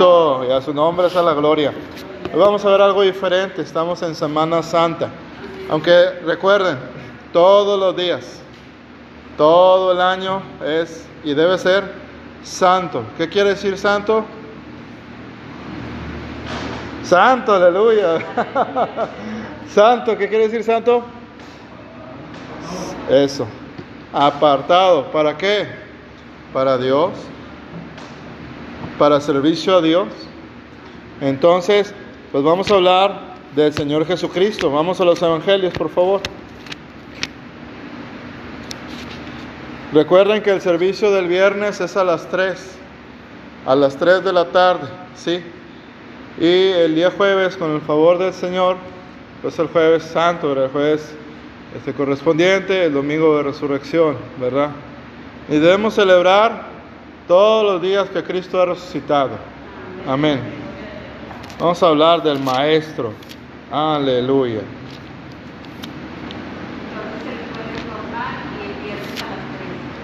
Y a su nombre es la gloria. Hoy vamos a ver algo diferente. Estamos en Semana Santa. Aunque recuerden, todos los días, todo el año es y debe ser santo. ¿Qué quiere decir santo? Santo, aleluya. santo, ¿qué quiere decir santo? Eso. Apartado. ¿Para qué? Para Dios. Para servicio a Dios. Entonces, pues vamos a hablar del Señor Jesucristo. Vamos a los evangelios, por favor. Recuerden que el servicio del viernes es a las 3, a las 3 de la tarde, ¿sí? Y el día jueves, con el favor del Señor, pues el jueves santo, el jueves este, correspondiente, el domingo de resurrección, ¿verdad? Y debemos celebrar todos los días que Cristo ha resucitado. Amén. Vamos a hablar del Maestro. Aleluya.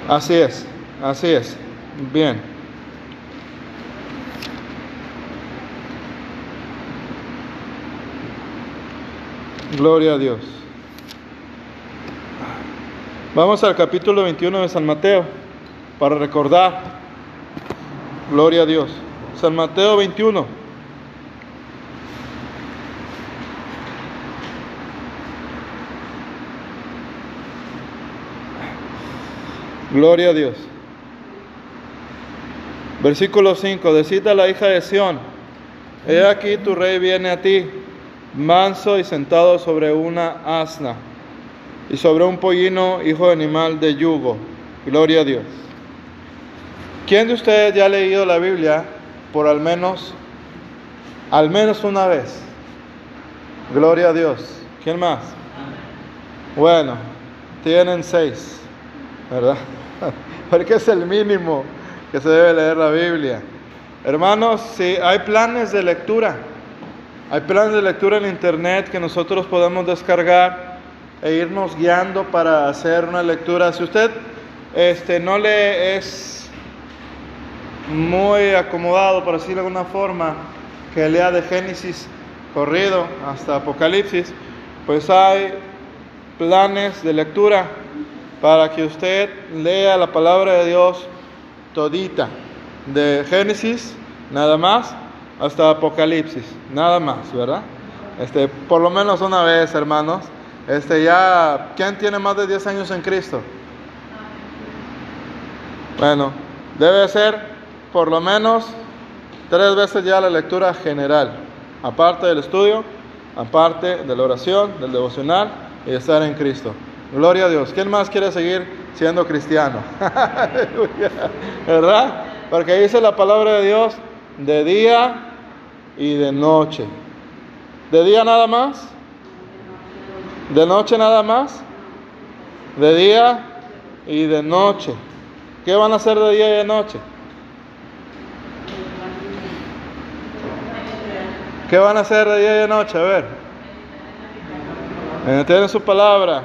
Así es, así es. Bien. Gloria a Dios. Vamos al capítulo 21 de San Mateo para recordar. Gloria a Dios. San Mateo 21. Gloria a Dios. Versículo 5. Decida a la hija de Sión, he aquí tu rey viene a ti, manso y sentado sobre una asna y sobre un pollino, hijo de animal de yugo. Gloria a Dios. ¿Quién de ustedes ya ha leído la Biblia por al menos, al menos una vez? Gloria a Dios. ¿Quién más? Bueno, tienen seis, ¿verdad? Porque es el mínimo que se debe leer la Biblia. Hermanos, si hay planes de lectura, hay planes de lectura en internet que nosotros podemos descargar e irnos guiando para hacer una lectura. Si usted este, no le es muy acomodado, por decirlo de alguna forma, que lea de Génesis corrido hasta Apocalipsis, pues hay planes de lectura para que usted lea la palabra de Dios todita, de Génesis nada más hasta Apocalipsis, nada más, ¿verdad? Este, por lo menos una vez, hermanos. Este, ya, ¿quién tiene más de 10 años en Cristo? Bueno, debe ser por lo menos tres veces ya la lectura general, aparte del estudio, aparte de la oración, del devocional y de estar en Cristo. Gloria a Dios. ¿Quién más quiere seguir siendo cristiano? ¿Verdad? Porque dice la palabra de Dios de día y de noche. ¿De día nada más? ¿De noche nada más? De día y de noche. ¿Qué van a hacer de día y de noche? ¿Qué van a hacer de día y de noche? A ver. Tienen su palabra.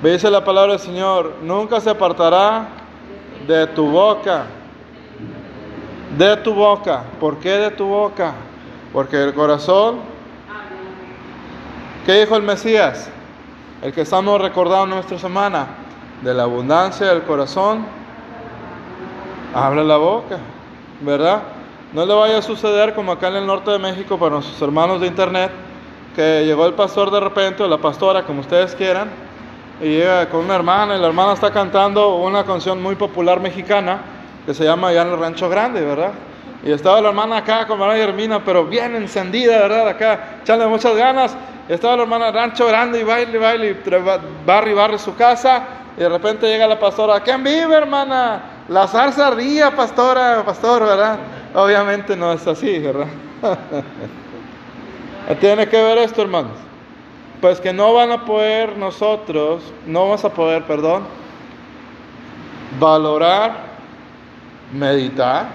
Dice la palabra del Señor, nunca se apartará de tu boca. De tu boca. ¿Por qué de tu boca? Porque el corazón... ¿Qué dijo el Mesías? El que estamos recordando nuestra semana. De la abundancia del corazón. Habla la boca. ¿Verdad? No le vaya a suceder como acá en el norte de México para nuestros hermanos de internet. Que llegó el pastor de repente o la pastora, como ustedes quieran y llega con una hermana y la hermana está cantando una canción muy popular mexicana que se llama Ya en el Rancho Grande, ¿verdad? Y estaba la hermana acá con María Hermina, pero bien encendida, ¿verdad? Acá, echándole muchas ganas. Y estaba la hermana Rancho Grande y baile, baile, y barre, barre su casa. Y de repente llega la pastora, ¿quién vive, hermana? La zarza ardía, pastora, pastor, ¿verdad? Obviamente no es así, ¿verdad? Tiene que ver esto, hermanos pues que no van a poder nosotros, no vamos a poder, perdón, valorar, meditar,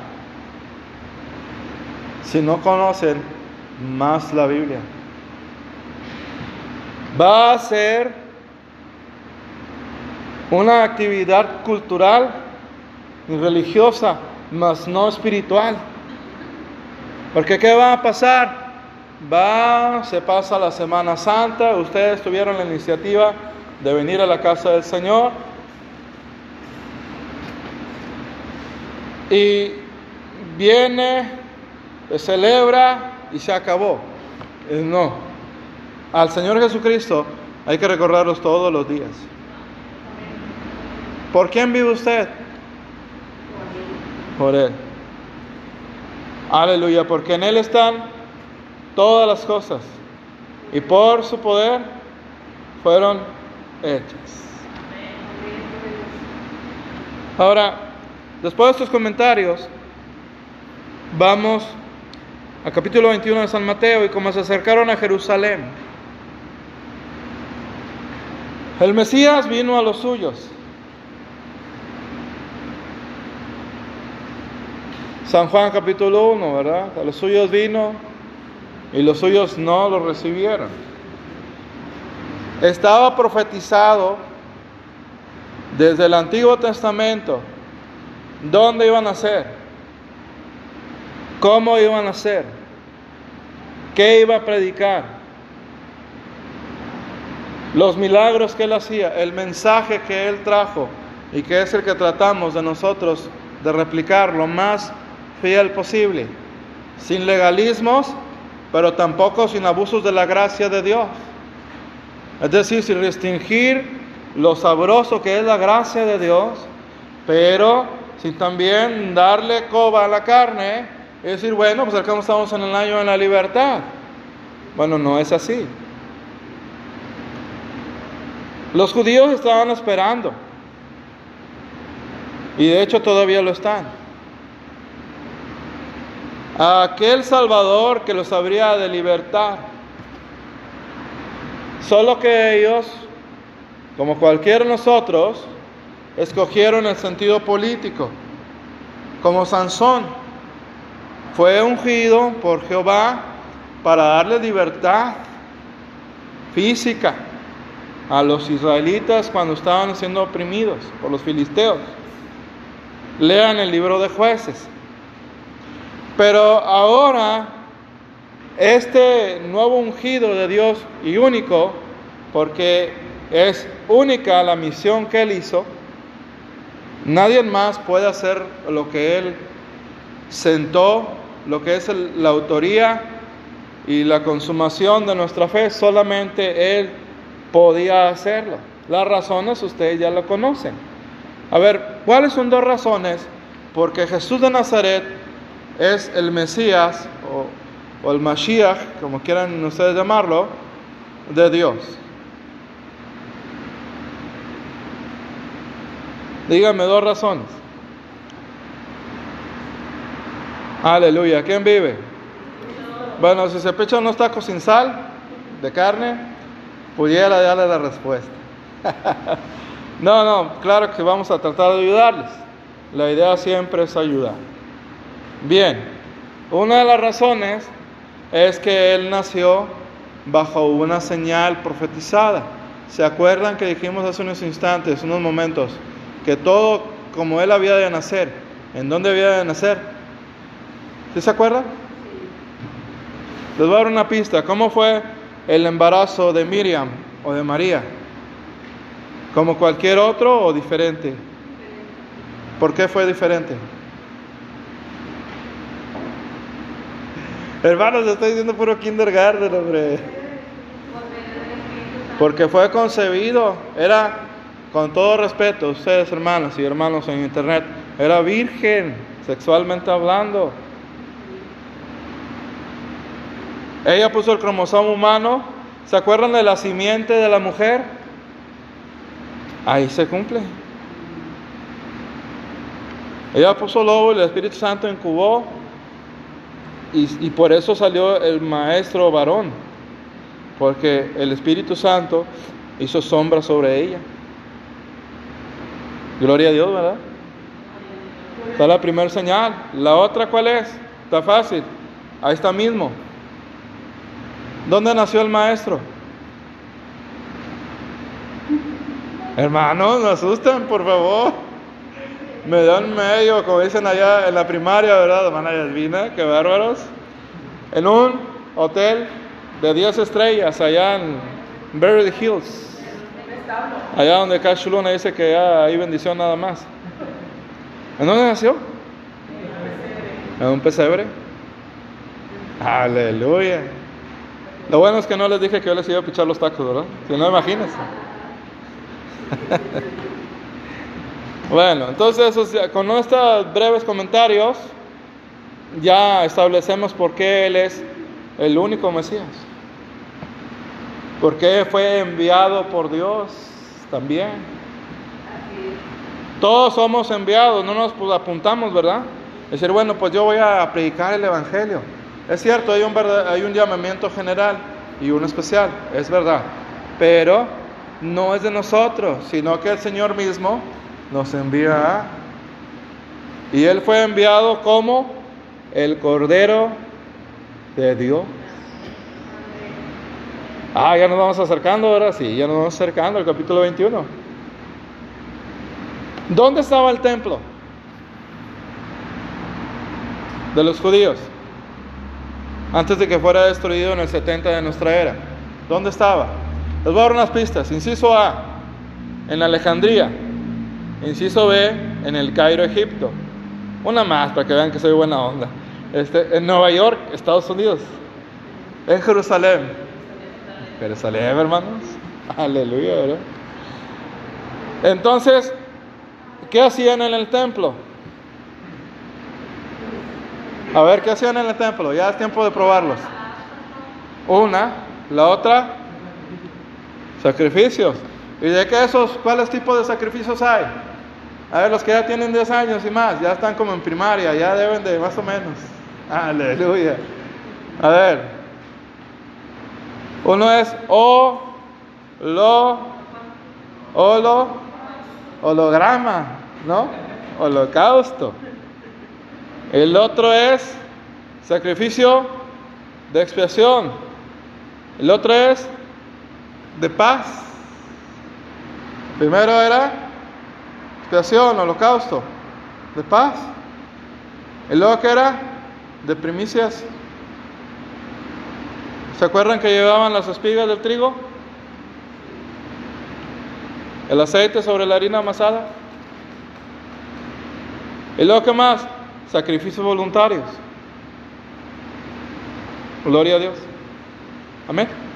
si no conocen más la Biblia. Va a ser una actividad cultural y religiosa, mas no espiritual. Porque ¿qué va a pasar? Va, se pasa la Semana Santa, ustedes tuvieron la iniciativa de venir a la casa del Señor. Y viene, celebra y se acabó. No, al Señor Jesucristo hay que recordarlos todos los días. ¿Por quién vive usted? Por Él. Aleluya, porque en Él están todas las cosas y por su poder fueron hechas. Ahora, después de estos comentarios, vamos al capítulo 21 de San Mateo y como se acercaron a Jerusalén. El Mesías vino a los suyos San Juan capítulo 1, ¿verdad? A los suyos vino y los suyos no lo recibieron. Estaba profetizado desde el Antiguo Testamento dónde iban a ser, cómo iban a ser, qué iba a predicar, los milagros que él hacía, el mensaje que él trajo y que es el que tratamos de nosotros de replicar lo más fiel posible, sin legalismos, pero tampoco sin abusos de la gracia de Dios. Es decir, sin restringir lo sabroso que es la gracia de Dios, pero sin también darle coba a la carne y decir, bueno, pues acá estamos en el año de la libertad. Bueno, no es así. Los judíos estaban esperando, y de hecho todavía lo están a aquel Salvador que los habría de libertar. Solo que ellos, como cualquiera de nosotros, escogieron el sentido político, como Sansón. Fue ungido por Jehová para darle libertad física a los israelitas cuando estaban siendo oprimidos por los filisteos. Lean el libro de jueces. Pero ahora, este nuevo ungido de Dios y único, porque es única la misión que Él hizo, nadie más puede hacer lo que Él sentó, lo que es la autoría y la consumación de nuestra fe, solamente Él podía hacerlo. Las razones ustedes ya lo conocen. A ver, ¿cuáles son dos razones? Porque Jesús de Nazaret es el Mesías o, el Mashiach, como quieran ustedes llamarlo, de Dios. Díganme dos razones. Aleluya. ¿Quién vive? Bueno, si se pecha unos tacos sin sal, de carne, pudiera darle la respuesta. no, no, claro que vamos a tratar de ayudarles. La idea siempre es ayudar. Bien, una de las razones es que él nació bajo una señal profetizada. ¿Se acuerdan que dijimos hace unos instantes, unos momentos, que todo como él había de nacer, ¿en dónde había de nacer? ¿Sí se acuerdan? Les voy a dar una pista. ¿Cómo fue el embarazo de Miriam o de María? ¿Como cualquier otro o diferente? ¿Por qué fue diferente? Hermanos, estoy diciendo puro kindergarten, hombre. Porque fue concebido, era, con todo respeto, ustedes hermanos y hermanos en internet, era virgen, sexualmente hablando. Ella puso el cromosoma humano. ¿Se acuerdan de la simiente de la mujer? Ahí se cumple. Ella puso lobo y el Espíritu Santo incubó y, por eso salió el maestro varón, porque el Espíritu Santo hizo sombra sobre ella. Gloria a Dios, ¿verdad? Está la primera señal. La otra, ¿cuál es? Está fácil. Ahí está mismo. ¿Dónde nació el maestro? Hermanos, no asusten, por favor me dan medio, como dicen allá en la primaria, ¿verdad? Hermana Yasmina, qué bárbaros. en un hotel de 10 estrellas allá en Beverly Hills. Allá donde Cash Luna dice que hay bendición nada más. ¿En dónde nació? En un pesebre. Aleluya. Lo bueno es que no les dije que yo les iba a pichar los tacos, ¿verdad? Si no, imagínense. bueno, entonces con estos breves comentarios ya establecemos por qué Él es el único Mesías. Por qué fue enviado por Dios también. Todos somos enviados, no nos pues, apuntamos, ¿verdad? Decir, bueno, pues yo voy a predicar el Evangelio. Es cierto, hay un, hay un llamamiento general y uno especial, es verdad. Pero no es de nosotros, sino que el Señor mismo nos envía. Y Él fue enviado como el Cordero de Dios. Ah, ya nos vamos acercando, ahora sí, ya nos vamos acercando al capítulo 21. ¿Dónde estaba el templo de los judíos? Antes de que fuera destruido en el 70 de nuestra era. ¿Dónde estaba? Les voy a dar unas pistas. Inciso A, en Alejandría. Inciso B, en el Cairo, Egipto. Una más para que vean que soy buena onda. Este, en Nueva York, Estados Unidos. En Jerusalén. Jerusalén, hermanos. Aleluya, ¿verdad? Entonces, ¿qué hacían en el templo? A ver, ¿qué hacían en el templo? Ya es tiempo de probarlos. Una, la otra, sacrificios. ¿Y de qué esos, cuáles tipos de sacrificios hay? A ver, los que ya tienen 10 años y más, ya están como en primaria, ya deben de más o menos. Aleluya. A ver. Uno es o, lo, holo, holograma, ¿no? Holocausto. El otro es sacrificio de expiación. El otro es de paz. Primero era expiación, holocausto, de paz. El luego que era de primicias. ¿Se acuerdan que llevaban las espigas del trigo? El aceite sobre la harina amasada. ¿Y luego qué más? Sacrificios voluntarios. Gloria a Dios. Amén.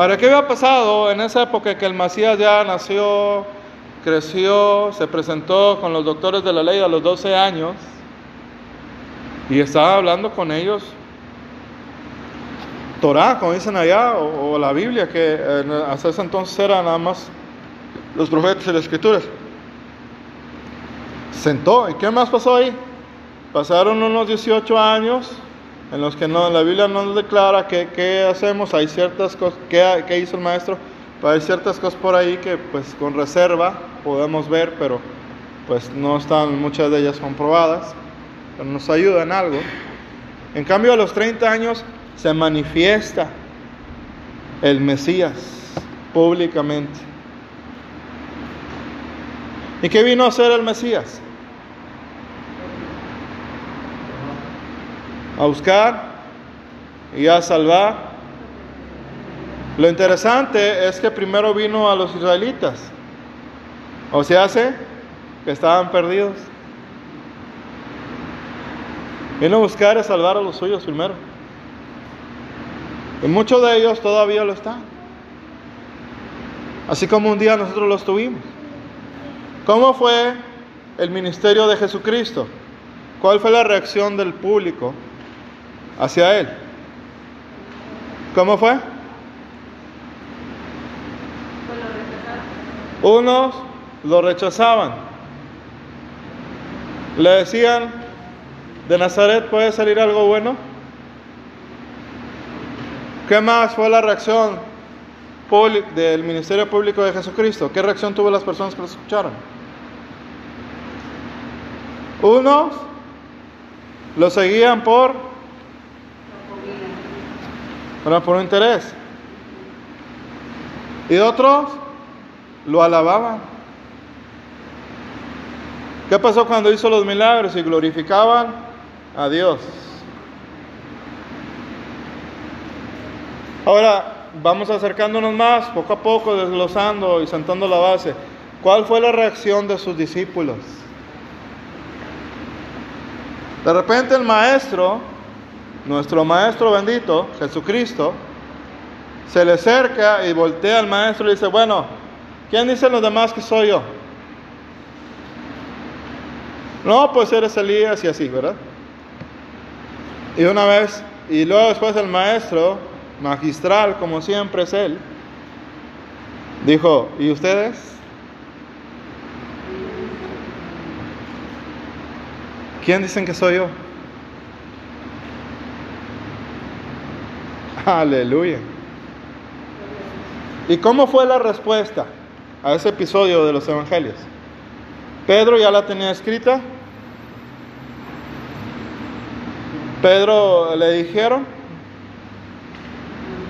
Ahora, ¿qué había pasado en esa época que el Macías ya nació, creció, se presentó con los doctores de la ley a los 12 años y estaba hablando con ellos Torah, como dicen allá, o, la Biblia, que hasta ese entonces era nada más los profetas y las escrituras. Sentó, ¿y qué más pasó ahí? Pasaron unos 18 años en los que no, la Biblia no nos declara qué, hacemos, hay ciertas cosas, qué, hizo el maestro, hay ciertas cosas por ahí que pues con reserva podemos ver, pero pues no están muchas de ellas comprobadas, pero nos ayuda en algo. En cambio a los 30 años se manifiesta el Mesías públicamente. ¿Y qué vino a hacer el Mesías? A buscar y a salvar. Lo interesante es que primero vino a los israelitas. O se hace que estaban perdidos. Vino a buscar y a salvar a los suyos primero. Y muchos de ellos todavía lo están. Así como un día nosotros los tuvimos. ¿Cómo fue el ministerio de Jesucristo? ¿Cuál fue la reacción del público hacia Él? ¿Cómo fue? Unos lo rechazaban. Le decían, ¿de Nazaret puede salir algo bueno? ¿Qué más fue la reacción del ministerio público de Jesucristo? ¿Qué reacción tuvo las personas que lo escucharon? Unos lo seguían por, ¿verdad? Por un interés. Y otros lo alababan. ¿Qué pasó cuando hizo los milagros y glorificaban a Dios? Ahora vamos acercándonos más, poco a poco, desglosando y sentando la base. ¿Cuál fue la reacción de sus discípulos? De repente el maestro nuestro maestro bendito, Jesucristo, se le acerca y voltea al maestro y dice, bueno, ¿quién dicen los demás que soy yo? No, pues eres Elías y así, ¿verdad? Y una vez, y luego después el maestro, magistral como siempre es él, dijo, ¿y ustedes? ¿Quién dicen que soy yo? Aleluya. ¿Y cómo fue la respuesta a ese episodio de los evangelios? Pedro ya la tenía escrita. Pedro le dijeron,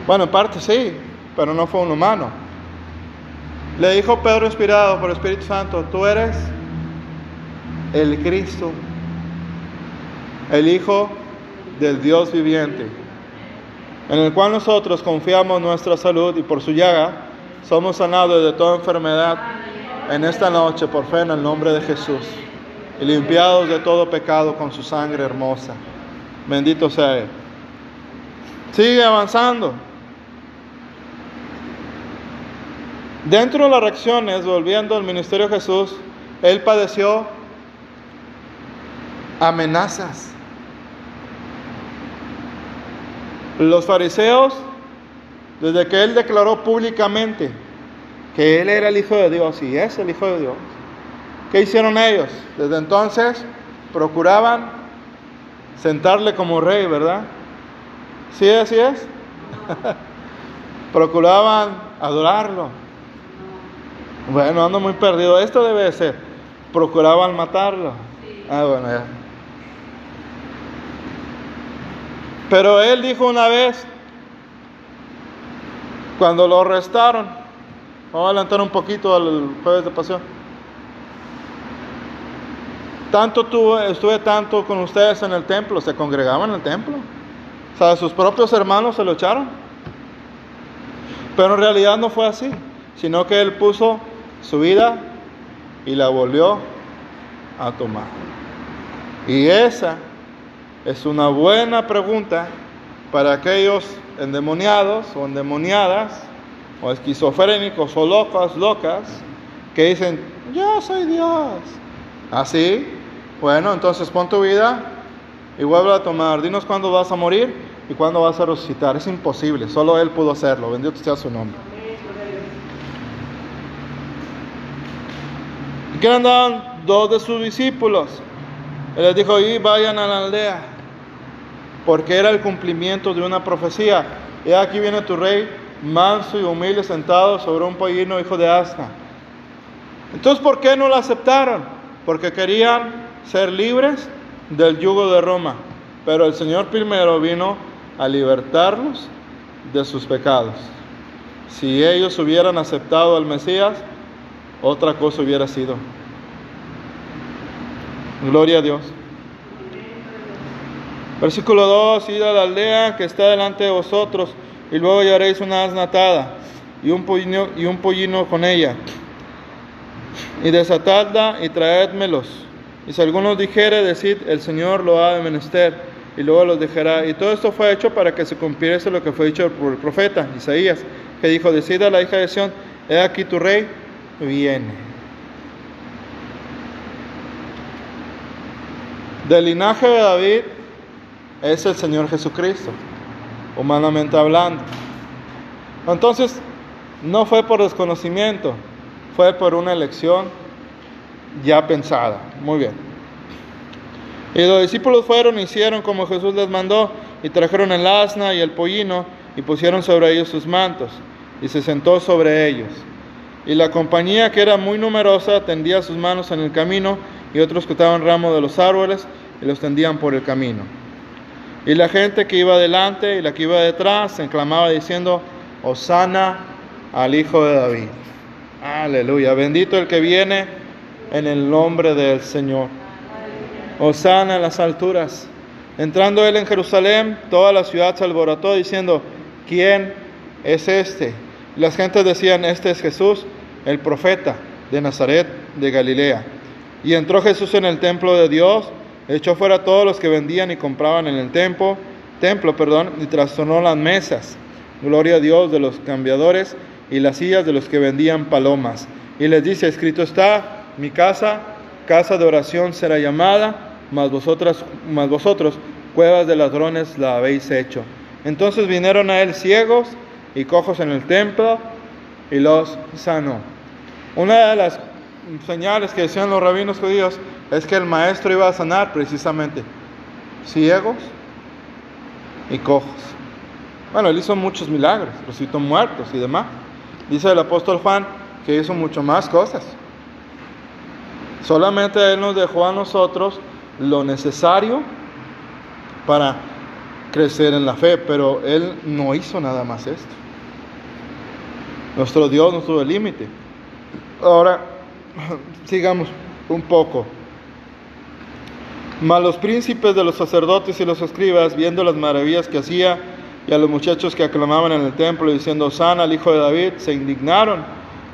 bueno, en parte sí, pero no fue un humano. Le dijo Pedro inspirado por el Espíritu Santo, tú eres el Cristo, el Hijo del Dios viviente, en el cual nosotros confiamos nuestra salud y por su llaga somos sanados de toda enfermedad en esta noche por fe en el nombre de Jesús y limpiados de todo pecado con su sangre hermosa. Bendito sea Él. Sigue avanzando. Dentro de las reacciones, volviendo al ministerio de Jesús, Él padeció amenazas. Los fariseos, desde que Él declaró públicamente que Él era el Hijo de Dios y es el Hijo de Dios, ¿qué hicieron ellos? Desde entonces procuraban sentarle como rey, ¿verdad? ¿Sí, así es? procuraban adorarlo. Bueno, ando muy perdido. Esto debe de ser. Procuraban matarlo. Ah, bueno, ya. Pero él dijo una vez, cuando lo arrestaron, vamos a adelantar un poquito al jueves de pasión. Tanto tuve, estuve tanto con ustedes en el templo, se congregaban en el templo. O sea, sus propios hermanos se lo echaron. Pero en realidad no fue así, sino que él puso su vida y la volvió a tomar. Y esa es una buena pregunta para aquellos endemoniados o endemoniadas o esquizofrénicos o locas, locas, que dicen, yo soy Dios. Así, bueno, entonces pon tu vida y vuelve a tomar. Dinos cuándo vas a morir y cuándo vas a resucitar. Es imposible, solo Él pudo hacerlo. Bendito sea su nombre. ¿Y qué andaban dos de sus discípulos? Él les dijo, y vayan a la aldea, porque era el cumplimiento de una profecía. Y aquí viene tu rey, manso y humilde, sentado sobre un pollino hijo de asna. Entonces, ¿por qué no lo aceptaron? Porque querían ser libres del yugo de Roma. Pero el Señor primero vino a libertarlos de sus pecados. Si ellos hubieran aceptado al Mesías, otra cosa hubiera sido. Gloria a Dios. Versículo 2, id a la aldea que está delante de vosotros, y luego hallaréis una asna atada y un pollino, y un pollino con ella. Y desatadla y traédmelos. Y si alguno dijere, decid, el Señor lo ha de menester, y luego los dejará. Y todo esto fue hecho para que se cumpliese lo que fue dicho por el profeta Isaías, que dijo, decid a la hija de Sión, he aquí tu rey viene. Del linaje de David es el Señor Jesucristo, humanamente hablando. Entonces, no fue por desconocimiento, fue por una elección ya pensada. Muy bien. Y los discípulos fueron hicieron como Jesús les mandó, y trajeron el asna y el pollino, y pusieron sobre ellos sus mantos, y se sentó sobre ellos. Y la compañía, que era muy numerosa, tendía sus manos en el camino, y otros cortaban ramos de los árboles y los tendían por el camino. Y la gente que iba delante y la que iba detrás se enclamaba diciendo, Osana al Hijo de David. Aleluya, bendito el que viene en el nombre del Señor. Osana en las alturas. Entrando él en Jerusalén, toda la ciudad se alborotó diciendo, ¿quién es este? Las gentes decían, este es Jesús, el profeta de Nazaret de Galilea. Y entró Jesús en el templo de Dios, echó fuera todos los que vendían y compraban en el templo, templo, perdón, y trastornó las mesas. Gloria a Dios de los cambiadores y las sillas de los que vendían palomas. Y les dice, escrito está, mi casa, casa de oración será llamada, mas vosotras, mas vosotros, cuevas de ladrones la habéis hecho. Entonces vinieron a él ciegos y cojos en el templo y los sanó. Una de las señales que decían los rabinos judíos es que el maestro iba a sanar precisamente ciegos y cojos. Bueno, él hizo muchos milagros, resucitó muertos y demás. Dice el apóstol Juan que hizo mucho más cosas. Solamente Él nos dejó a nosotros lo necesario para crecer en la fe, pero Él no hizo nada más esto. Nuestro Dios no tuvo límite. Ahora, sigamos un poco. Mas los príncipes de los sacerdotes y los escribas, viendo las maravillas que hacía, y a los muchachos que aclamaban en el templo diciendo, sana al hijo de David, se indignaron.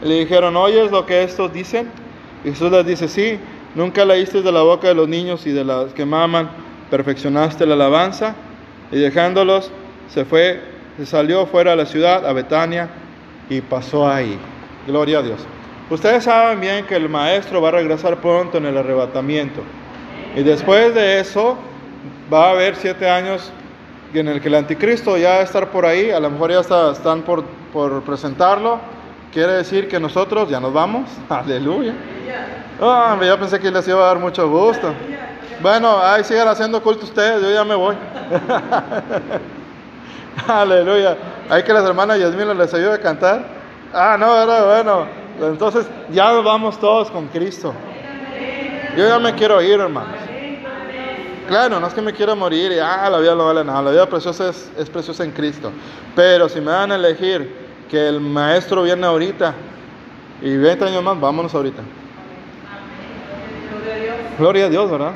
Y le dijeron, ¿oyes lo que estos dicen? Y Jesús les dice, sí, nunca leíste de la boca de los niños y de las que maman, perfeccionaste la alabanza. Y dejándolos, se fue, se salió fuera de la ciudad, a Betania, y pasó ahí. Gloria a Dios. Ustedes saben bien que el maestro va a regresar pronto en el arrebatamiento. Y después de eso va a haber siete años en el que el anticristo ya va a estar por ahí, a lo mejor ya están por, por presentarlo. Quiere decir que nosotros ya nos vamos. Aleluya. Oh, ya pensé que les iba a dar mucho gusto. Bueno, ahí sigan haciendo culto ustedes, yo ya me voy. Aleluya. Hay que las hermanas Yasmina les ayude a cantar. Ah, no, era bueno. Entonces ya nos vamos todos con Cristo. Yo ya me quiero ir, hermanos. Claro, no es que me quiera morir y ah, la vida no vale nada. La vida preciosa es, es preciosa en Cristo. Pero si me van a elegir que el maestro viene ahorita y 20 años más, vámonos ahorita. Gloria a Dios, ¿verdad?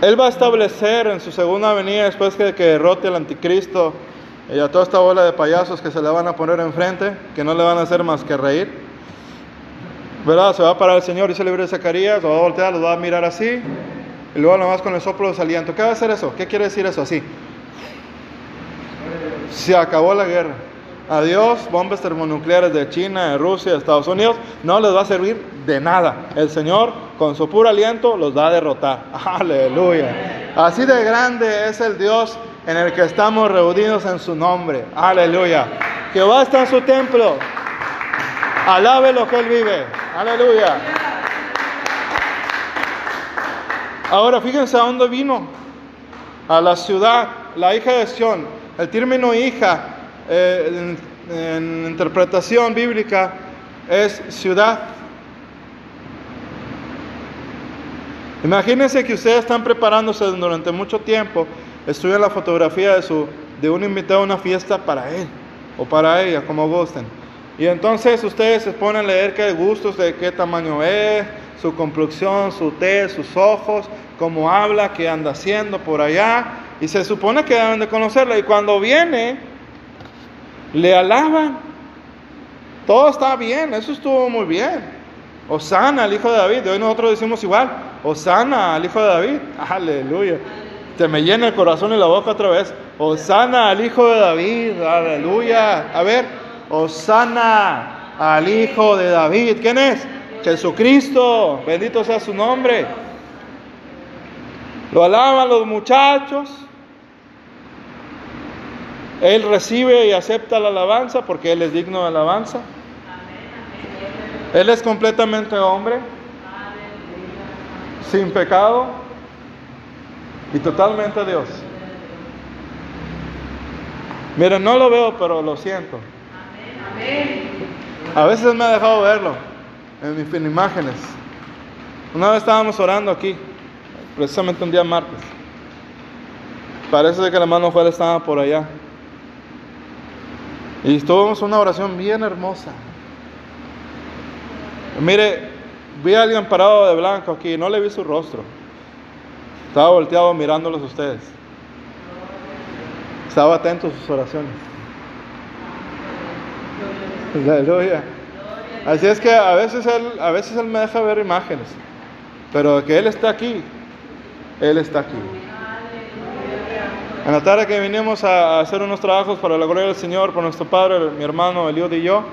Él va a establecer en su segunda venida, después que, que derrote al anticristo y a toda esta bola de payasos que se le van a poner enfrente, que no le van a hacer más que reír. ¿Verdad? Se va a parar el Señor, dice el libro de Zacarías, lo va a voltear, lo va a mirar así, y luego nomás con el soplo de aliento. ¿Qué va a hacer eso? ¿Qué quiere decir eso? Así. Se acabó la guerra. Adiós, bombas termonucleares de China, de Rusia, de Estados Unidos, no les va a servir de nada. El Señor, con su puro aliento, los va a derrotar. Aleluya. Así de grande es el Dios en el que estamos reunidos en su nombre. Aleluya. Jehová está en su templo. Alabe lo que Él vive. Aleluya. Ahora fíjense a dónde vino. A la ciudad, la hija de Sión. El término hija eh, en, interpretación bíblica es ciudad. Imagínense que ustedes están preparándose durante mucho tiempo, estudian la fotografía de, su, de un invitado a una fiesta para él o para ella, como gusten. Y entonces ustedes se ponen a leer qué gustos, de qué tamaño es, su complexión, su tez, sus ojos, cómo habla, qué anda haciendo por allá. Y se supone que deben de conocerla. Y cuando viene, le alaban. Todo está bien, eso estuvo muy bien. Osana al hijo de David. Hoy nosotros decimos igual. Osana al hijo de David. Aleluya. Te me llena el corazón y la boca otra vez. Osana al hijo de David. Aleluya. A ver. Osana al hijo de David. ¿Quién es? Jesucristo. Bendito sea su nombre. Lo alaban los muchachos. Él recibe y acepta la alabanza porque Él es digno de alabanza. Él es completamente hombre, sin pecado y totalmente Dios. Miren, no lo veo, pero lo siento. A veces me ha dejado verlo en en imágenes. Una vez estábamos orando aquí, precisamente un día martes. Parece que la mano Juan estaba por allá. Y tuvimos una oración bien hermosa. Mire, vi a alguien parado de blanco aquí, no le vi su rostro. Estaba volteado mirándolos a ustedes. Estaba atento a sus oraciones. Aleluya. Así es que a veces él, a veces él me deja ver imágenes, pero que él está aquí, él está aquí. En la tarde que vinimos a hacer unos trabajos para la gloria del Señor, por nuestro padre, mi hermano Eliud y yo,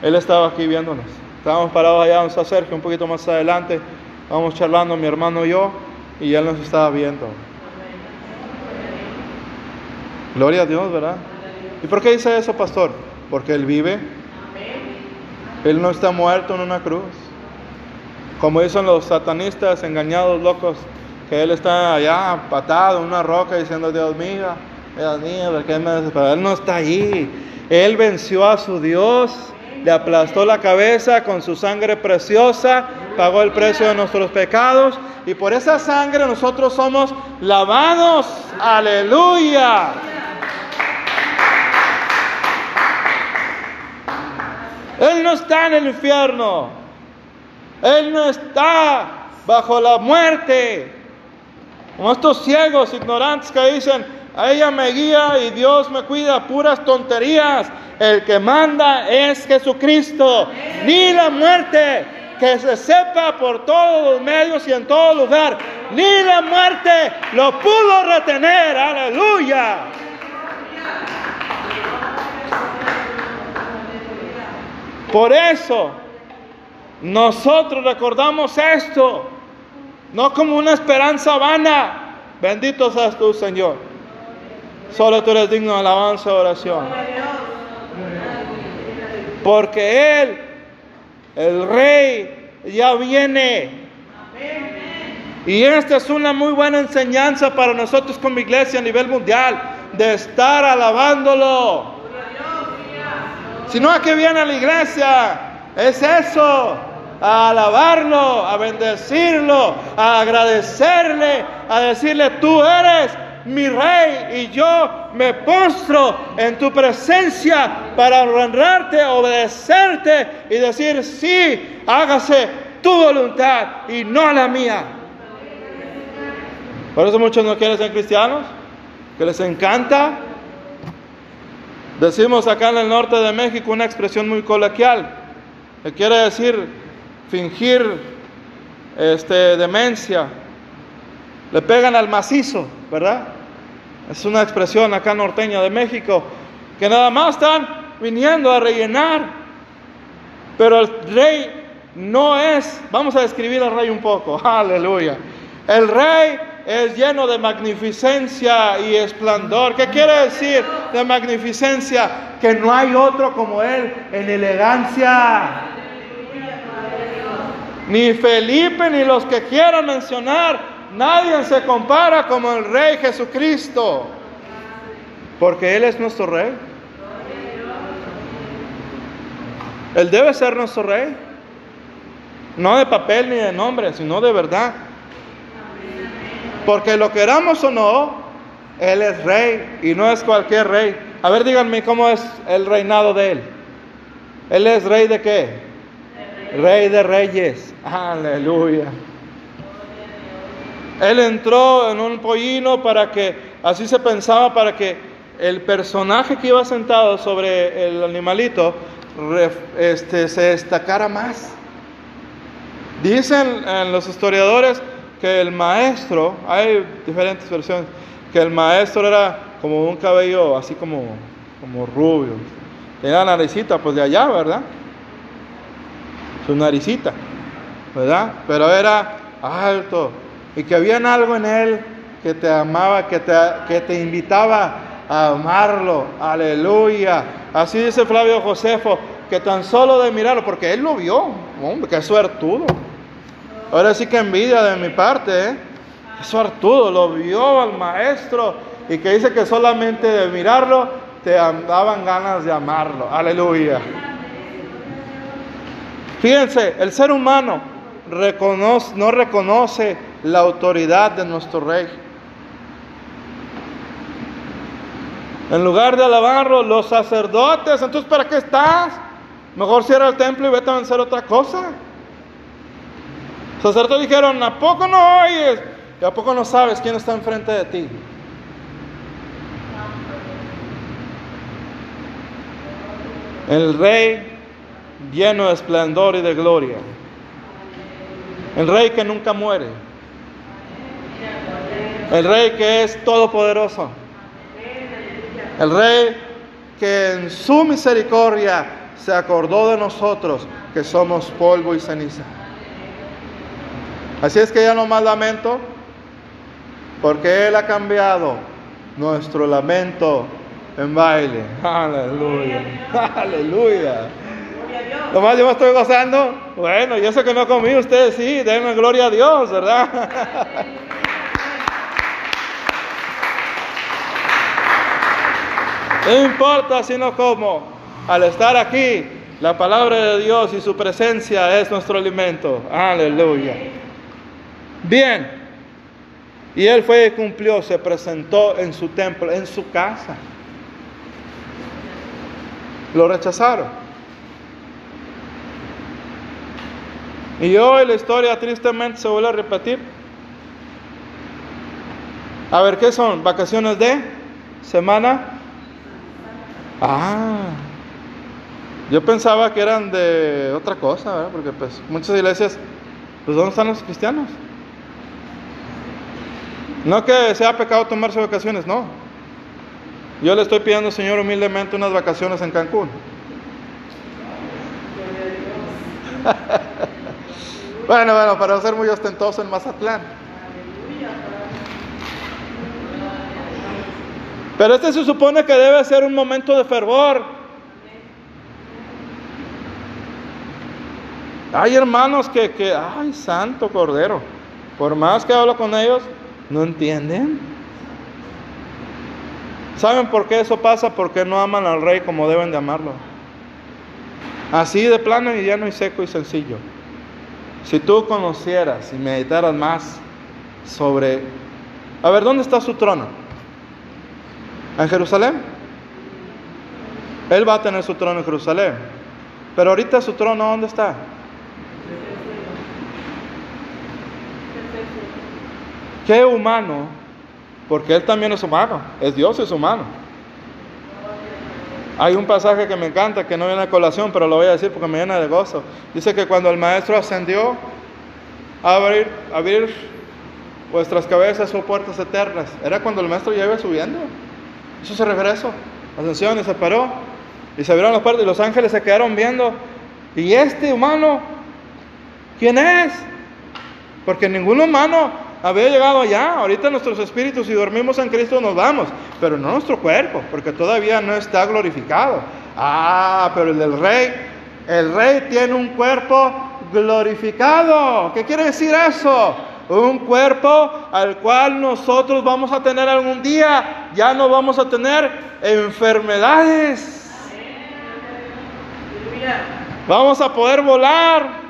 él estaba aquí viéndonos. Estábamos parados allá en San Sergio, un poquito más adelante, estábamos charlando mi hermano y yo, y él nos estaba viendo. Gloria a Dios, ¿verdad? ¿Y por qué dice eso, pastor? Porque Él vive. Él no está muerto en una cruz. Como dicen los satanistas engañados, locos, que Él está allá patado en una roca diciendo, Dios mío, Dios mío, ¿por qué me Pero Él no está allí. Él venció a su Dios, le aplastó la cabeza con su sangre preciosa, pagó el precio de nuestros pecados y por esa sangre nosotros somos lavados. Aleluya. Él no está en el infierno. Él no está bajo la muerte. Como estos ciegos ignorantes que dicen, a ella me guía y Dios me cuida, puras tonterías. El que manda es Jesucristo. Ni la muerte, que se sepa por todos los medios y en todo lugar. Ni la muerte lo pudo retener. Aleluya. Por eso nosotros recordamos esto, no como una esperanza vana. Bendito seas tú, Señor. Solo tú eres digno de alabanza y oración. Porque Él, el Rey, ya viene. Y esta es una muy buena enseñanza para nosotros como iglesia a nivel mundial, de estar alabándolo si no, ¿a qué viene a la iglesia? Es eso, a alabarlo, a bendecirlo, a agradecerle, a decirle, tú eres mi rey y yo me postro en tu presencia para honrarte, obedecerte y decir, sí, hágase tu voluntad y no la mía. Por eso muchos no quieren ser cristianos, que les encanta Decimos acá en el norte de México una expresión muy coloquial, que quiere decir fingir este, demencia. Le pegan al macizo, ¿verdad? Es una expresión acá norteña de México, que nada más están viniendo a rellenar. Pero el rey no es, vamos a describir al rey un poco, aleluya. El rey es lleno de magnificencia y esplendor. ¿Qué quiere decir de magnificencia? Que no hay otro como Él en elegancia. Ni Felipe ni los que quieran mencionar, nadie se compara como el Rey Jesucristo. Porque Él es nuestro Rey. Él debe ser nuestro Rey. No de papel ni de nombre, sino de verdad. Porque lo queramos o no, Él es rey y no es cualquier rey. A ver, díganme cómo es el reinado de Él. Él es rey de qué? Rey de reyes. Aleluya. Él entró en un pollino para que, así se pensaba, para que el personaje que iba sentado sobre el animalito este, se destacara más. Dicen en los historiadores que el maestro, hay diferentes versiones, que el maestro era como un cabello así como, como rubio. Tenía la naricita, pues de allá, ¿verdad? Su naricita, ¿verdad? Pero era alto y que había algo en él que te amaba, que te, que te invitaba a amarlo. Aleluya. Así dice Flavio Josefo, que tan solo de mirarlo, porque él lo vio, hombre, qué suertudo. Ahora sí que envidia de mi parte, ¿eh? Eso Arturo lo vio al maestro y que dice que solamente de mirarlo te daban ganas de amarlo. Aleluya. Fíjense, el ser humano reconoce, no reconoce la autoridad de nuestro rey. En lugar de alabarlo, los sacerdotes, entonces ¿para qué estás? Mejor cierra el templo y vete a vencer otra cosa. Los sacerdotes dijeron, ¿a poco no oyes? ¿Y a poco no sabes quién está enfrente de ti? El rey lleno de esplendor y de gloria. El rey que nunca muere. El rey que es todopoderoso. El rey que en su misericordia se acordó de nosotros que somos polvo y ceniza. Así es que ya no más lamento, porque Él ha cambiado nuestro lamento en baile. Aleluya. Aleluya. Nomás yo me estoy gozando. Bueno, yo sé que no comí, ustedes sí, denme gloria a Dios, ¿verdad? No importa sino como, al estar aquí, la palabra de Dios y su presencia es nuestro alimento. Aleluya. Bien. Y él fue y cumplió, se presentó en su templo, en su casa. Lo rechazaron. Y hoy la historia tristemente se vuelve a repetir. A ver, ¿qué son? ¿Vacaciones de semana? Ah, yo pensaba que eran de otra cosa, ¿verdad? Porque pues muchas iglesias, pues ¿dónde están los cristianos? No que sea pecado tomarse vacaciones, no. Yo le estoy pidiendo, Señor, humildemente unas vacaciones en Cancún. bueno, bueno, para ser muy ostentoso en Mazatlán. Pero este se supone que debe ser un momento de fervor. Hay hermanos que, que, ay, santo cordero, por más que hablo con ellos, no entienden. ¿Saben por qué eso pasa? Porque no aman al rey como deben de amarlo. Así de plano y llano y seco y sencillo. Si tú conocieras y meditaras más sobre, a ver, ¿dónde está su trono? en Jerusalén. Él va a tener su trono en Jerusalén. Pero ahorita su trono, ¿dónde está? Qué humano, porque Él también es humano, es Dios, es humano. Hay un pasaje que me encanta, que no viene a colación, pero lo voy a decir porque me llena de gozo. Dice que cuando el maestro ascendió, abrir, abrir vuestras cabezas o puertas eternas. Era cuando el maestro ya iba subiendo. Eso se refiere a. Ascensión y se paró. Y se abrieron las puertas y los ángeles se quedaron viendo. ¿Y este humano? ¿Quién es? Porque ningún humano había llegado allá. Ahorita nuestros espíritus, si dormimos en Cristo, nos vamos. Pero no nuestro cuerpo, porque todavía no está glorificado. Ah, pero el del rey, el rey tiene un cuerpo glorificado. ¿Qué quiere decir eso? un cuerpo al cual nosotros vamos a tener algún día, ya no vamos a tener enfermedades. Vamos a poder volar.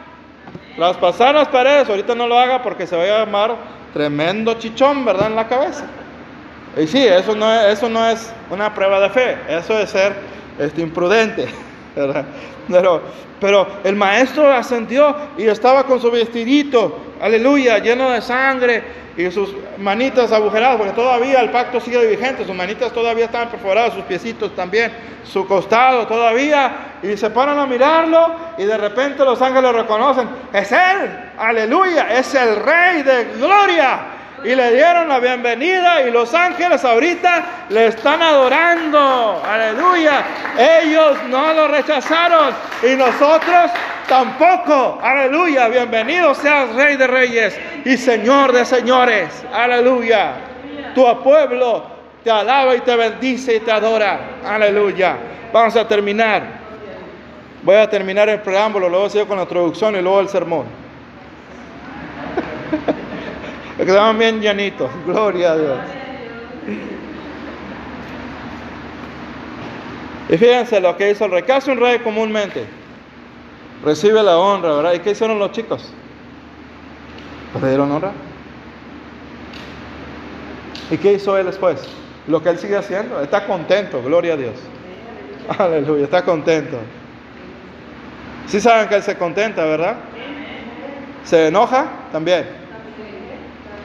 Las pasadas paredes, ahorita no lo haga porque se va a llamar tremendo chichón, ¿verdad? En la cabeza. Y sí, eso no es, eso no es una prueba de fe, eso es ser este, imprudente. Pero, pero el maestro ascendió y estaba con su vestidito, aleluya, lleno de sangre y sus manitas agujeradas, porque todavía el pacto sigue vigente, sus manitas todavía están perforadas, sus piecitos también, su costado todavía, y se ponen a mirarlo y de repente los ángeles reconocen, es Él, aleluya, es el Rey de Gloria y le dieron la bienvenida y los ángeles ahorita le están adorando. Aleluya. Ellos no lo rechazaron y nosotros tampoco. Aleluya. Bienvenido seas Rey de Reyes y Señor de Señores. Aleluya. Tu pueblo te alaba y te bendice y te adora. Aleluya. Vamos a terminar. Voy a terminar el preámbulo, luego sigo con la introducción y luego el sermón. quedaban bien llanitos. Gloria a Dios. Y fíjense lo que hizo el rey. ¿Qué un rey comúnmente? Recibe la honra, ¿verdad? ¿Y qué hicieron los chicos? Pues le dieron honra. ¿Y qué hizo él después? Lo que él sigue haciendo. Está contento, gloria a Dios. Aleluya, está contento. Sí saben que él se contenta, ¿verdad? ¿Se enoja? También.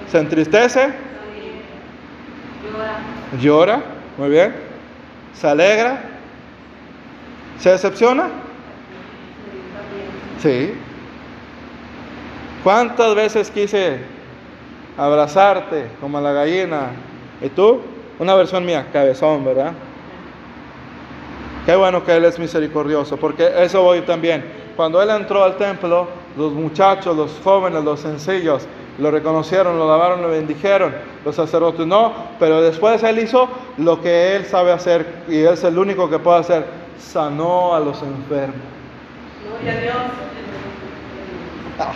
¿Se entristece? Llora. Llora, muy bien. ¿Se alegra? ¿Se decepciona? Sí. ¿Cuántas veces quise abrazarte como la gallina? ¿Y tú? Una versión mía, cabezón, ¿verdad? Qué bueno que Él es misericordioso, porque eso voy también. Cuando Él entró al templo, los muchachos, los jóvenes, los sencillos, lo reconocieron, lo lavaron, lo bendijeron. Los sacerdotes no, pero después Él hizo lo que Él sabe hacer y es el único que puede hacer. Sanó a los enfermos. Gloria a Dios. Ah.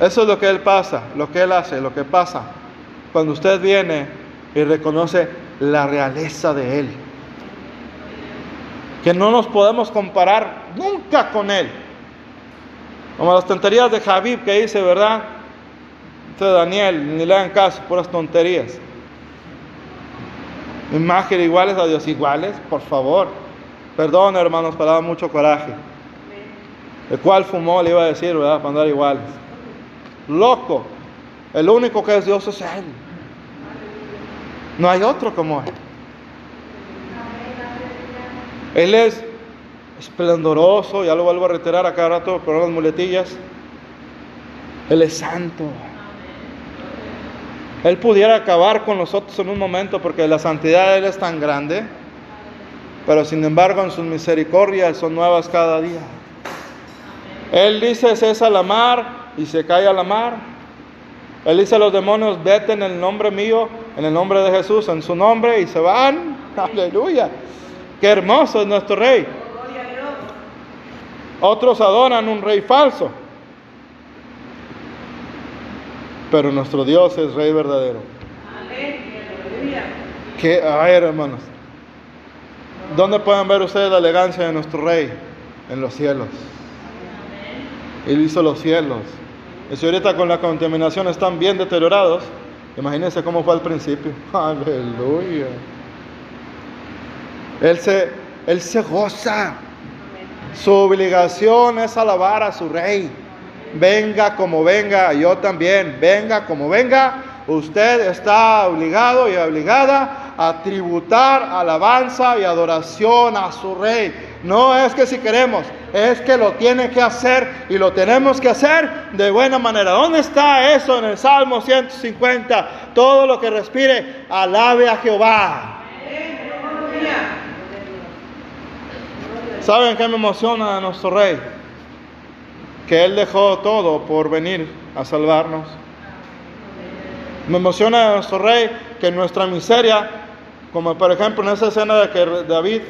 Eso es lo que Él pasa, lo que Él hace, lo que pasa. Cuando usted viene y reconoce la realeza de Él. Que no nos podemos comparar nunca con Él. Como las tonterías de Javib que dice, ¿verdad? Entonces Daniel, ni le hagan caso, puras tonterías. Imagen iguales a Dios, iguales, por favor. Perdón, hermanos, para dar mucho coraje. El cual fumó, le iba a decir, ¿verdad? Para andar iguales. Loco. El único que es Dios es Él. No hay otro como Él. Él es esplendoroso, ya lo vuelvo a reiterar a cada rato con las muletillas. Él es santo. Él pudiera acabar con nosotros en un momento porque la santidad de Él es tan grande, pero sin embargo en sus misericordias son nuevas cada día. Él dice, cesa la mar y se cae a la mar. Él dice a los demonios, vete en el nombre mío, en el nombre de Jesús, en su nombre, y se van. Aleluya. Qué hermoso es nuestro rey. Otros adoran un rey falso. Pero nuestro Dios es rey verdadero. Que, ay, hermanos. ¿Dónde pueden ver ustedes la elegancia de nuestro rey? En los cielos. Él hizo los cielos. Y si ahorita con la contaminación están bien deteriorados, imagínense cómo fue al principio. Aleluya. Él se, él se goza. Su obligación es alabar a su rey. Venga como venga, yo también. Venga como venga, usted está obligado y obligada a tributar alabanza y adoración a su rey. No es que si queremos, es que lo tiene que hacer y lo tenemos que hacer de buena manera. ¿Dónde está eso en el Salmo 150? Todo lo que respire, alabe a Jehová. ¿Saben qué me emociona a nuestro rey? Que Él dejó todo por venir a salvarnos. Me emociona a nuestro rey que nuestra miseria, como por ejemplo en esa escena de que David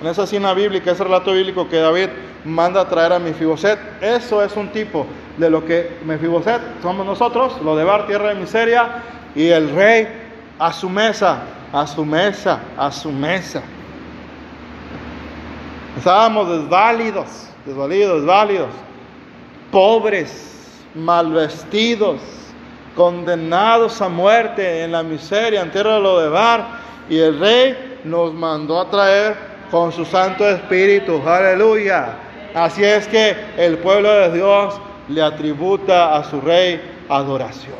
en esa escena bíblica, ese relato bíblico que David manda a traer a Mefiboset, eso es un tipo de lo que Mefiboset somos nosotros, lo de Bar, tierra de miseria, y el rey a su mesa, a su mesa, a su mesa. Estábamos desválidos, desvalidos, desválidos, pobres, mal vestidos, condenados a muerte en la miseria, en tierra de Bar, y el rey nos mandó a traer con su Santo Espíritu. Aleluya. Así es que el pueblo de Dios le atributa a su rey adoración.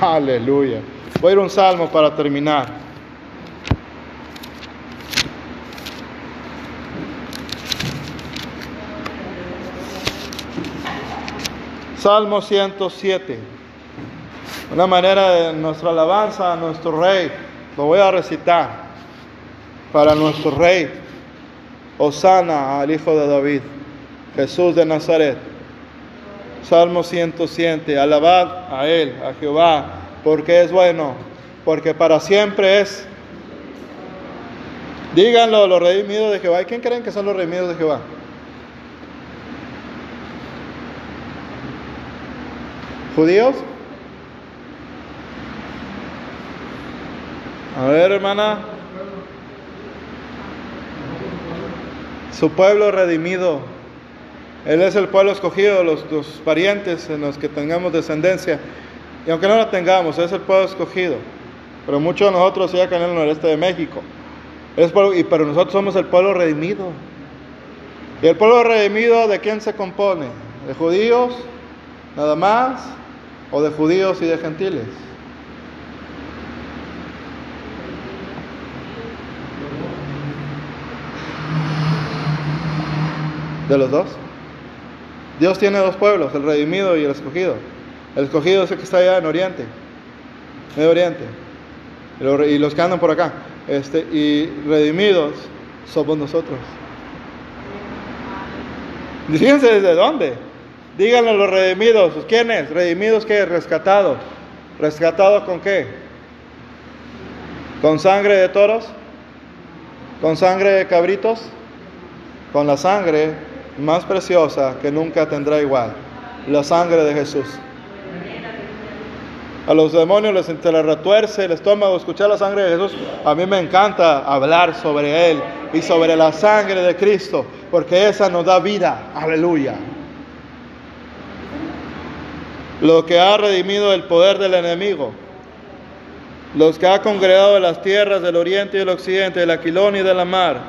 Aleluya. Voy a ir un salmo para terminar. Salmo 107. Una manera de nuestra alabanza a nuestro rey. Lo voy a recitar para nuestro rey. Osana al Hijo de David, Jesús de Nazaret. Salmo 107. Alabad a Él, a Jehová, porque es bueno, porque para siempre es. Díganlo, los redimidos de Jehová. ¿Y quién creen que son los redimidos de Jehová? ¿Judíos? A ver, hermana. Su pueblo redimido. Él es el pueblo escogido, los, parientes en los que tengamos descendencia. Y aunque no la tengamos, es el pueblo escogido. Pero muchos de nosotros ya acá en el noreste de México. Es y, pero nosotros somos el pueblo redimido. ¿Y el pueblo redimido de quién se compone? ¿De judíos nada más? o de judíos y de gentiles? ¿De los dos? Dios tiene dos pueblos, el redimido y el escogido. El escogido es el que está allá en Oriente, Medio Oriente, y los que andan por acá. Este, y redimidos somos nosotros. Fíjense desde dónde. Díganle a los redimidos, ¿quiénes? Redimidos que rescatados. ¿Rescatados con qué? ¿Con sangre de toros? ¿Con sangre de cabritos? Con la sangre más preciosa que nunca tendrá igual, la sangre de Jesús. A los demonios les retuerce el estómago escuchar la sangre de Jesús. A mí me encanta hablar sobre Él y sobre la sangre de Cristo, porque esa nos da vida. Aleluya. Lo que ha redimido el poder del enemigo. Los que ha congregado de las tierras del oriente y del occidente, de la Aquilón y de la mar,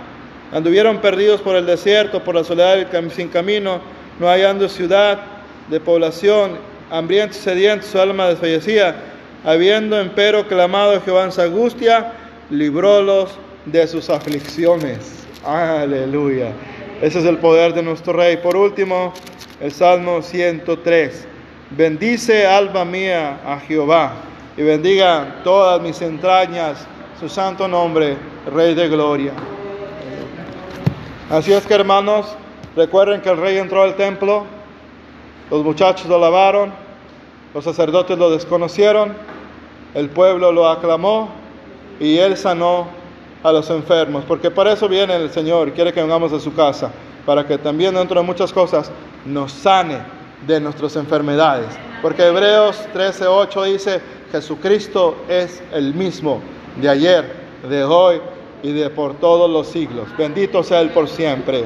anduvieron perdidos por el desierto, por la soledad sin camino, no hallando ciudad de población hambriento y sediento, su alma desfallecía. Habiendo empero clamado a Jehová en su angustia, librólos de sus aflicciones. Aleluya. Ese es el poder de nuestro Rey. Por último, el Salmo 103. Bendice alma mía a Jehová y bendiga todas mis entrañas su santo nombre, Rey de gloria. Así es que hermanos, recuerden que el rey entró al templo, los muchachos lo lavaron, los sacerdotes lo desconocieron, el pueblo lo aclamó y él sanó a los enfermos, porque para eso viene el Señor, quiere que vengamos a su casa, para que también dentro de muchas cosas nos sane de nuestras enfermedades. Porque Hebreos 13:8 dice, Jesucristo es el mismo de ayer, de hoy y de por todos los siglos. Bendito sea Él por siempre.